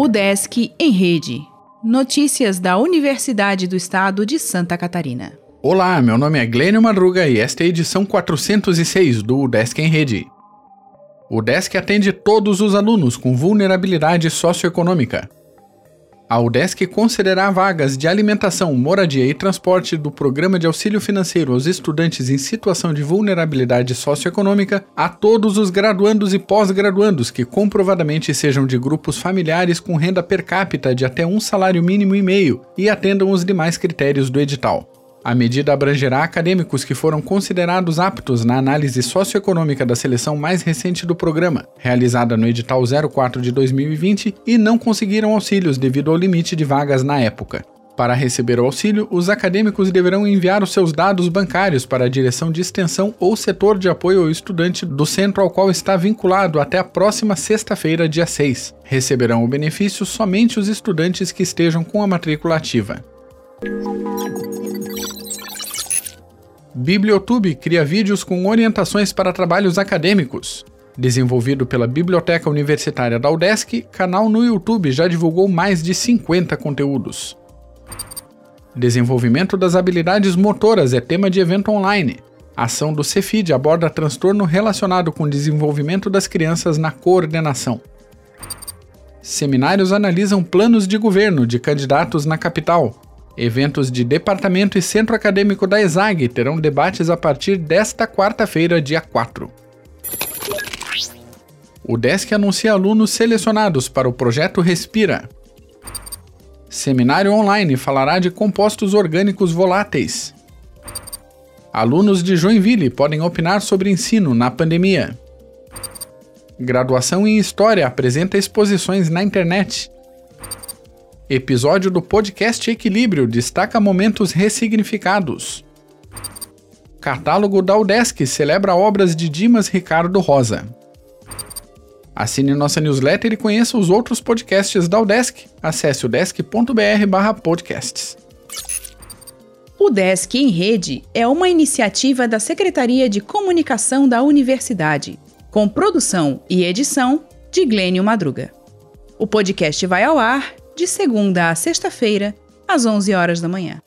O Desk em Rede. Notícias da Universidade do Estado de Santa Catarina. Olá, meu nome é Glênio Madruga e esta é a edição 406 do Desk em Rede. O Desk atende todos os alunos com vulnerabilidade socioeconômica. A UDESC considerará vagas de alimentação, moradia e transporte do Programa de Auxílio Financeiro aos Estudantes em Situação de Vulnerabilidade Socioeconômica a todos os graduandos e pós-graduandos que comprovadamente sejam de grupos familiares com renda per capita de até um salário mínimo e meio e atendam os demais critérios do edital. A medida abrangerá acadêmicos que foram considerados aptos na análise socioeconômica da seleção mais recente do programa, realizada no edital 04 de 2020, e não conseguiram auxílios devido ao limite de vagas na época. Para receber o auxílio, os acadêmicos deverão enviar os seus dados bancários para a direção de extensão ou setor de apoio ao estudante do centro ao qual está vinculado até a próxima sexta-feira, dia 6. Receberão o benefício somente os estudantes que estejam com a matrícula ativa. Bibliotube cria vídeos com orientações para trabalhos acadêmicos. Desenvolvido pela Biblioteca Universitária da UDESC, canal no YouTube já divulgou mais de 50 conteúdos. Desenvolvimento das habilidades motoras é tema de evento online. A ação do Cefid aborda transtorno relacionado com o desenvolvimento das crianças na coordenação. Seminários analisam planos de governo de candidatos na capital. Eventos de departamento e centro acadêmico da ESAG terão debates a partir desta quarta-feira, dia 4. O DESC anuncia alunos selecionados para o projeto Respira. Seminário online falará de compostos orgânicos voláteis. Alunos de Joinville podem opinar sobre ensino na pandemia. Graduação em História apresenta exposições na internet. Episódio do podcast Equilíbrio destaca momentos ressignificados. Catálogo da UDESC celebra obras de Dimas Ricardo Rosa. Assine nossa newsletter e conheça os outros podcasts da UDESC. Acesse udesc.br/podcasts. O Desk em Rede é uma iniciativa da Secretaria de Comunicação da Universidade, com produção e edição de Glênio Madruga. O podcast vai ao ar de segunda a sexta-feira, às 11 horas da manhã.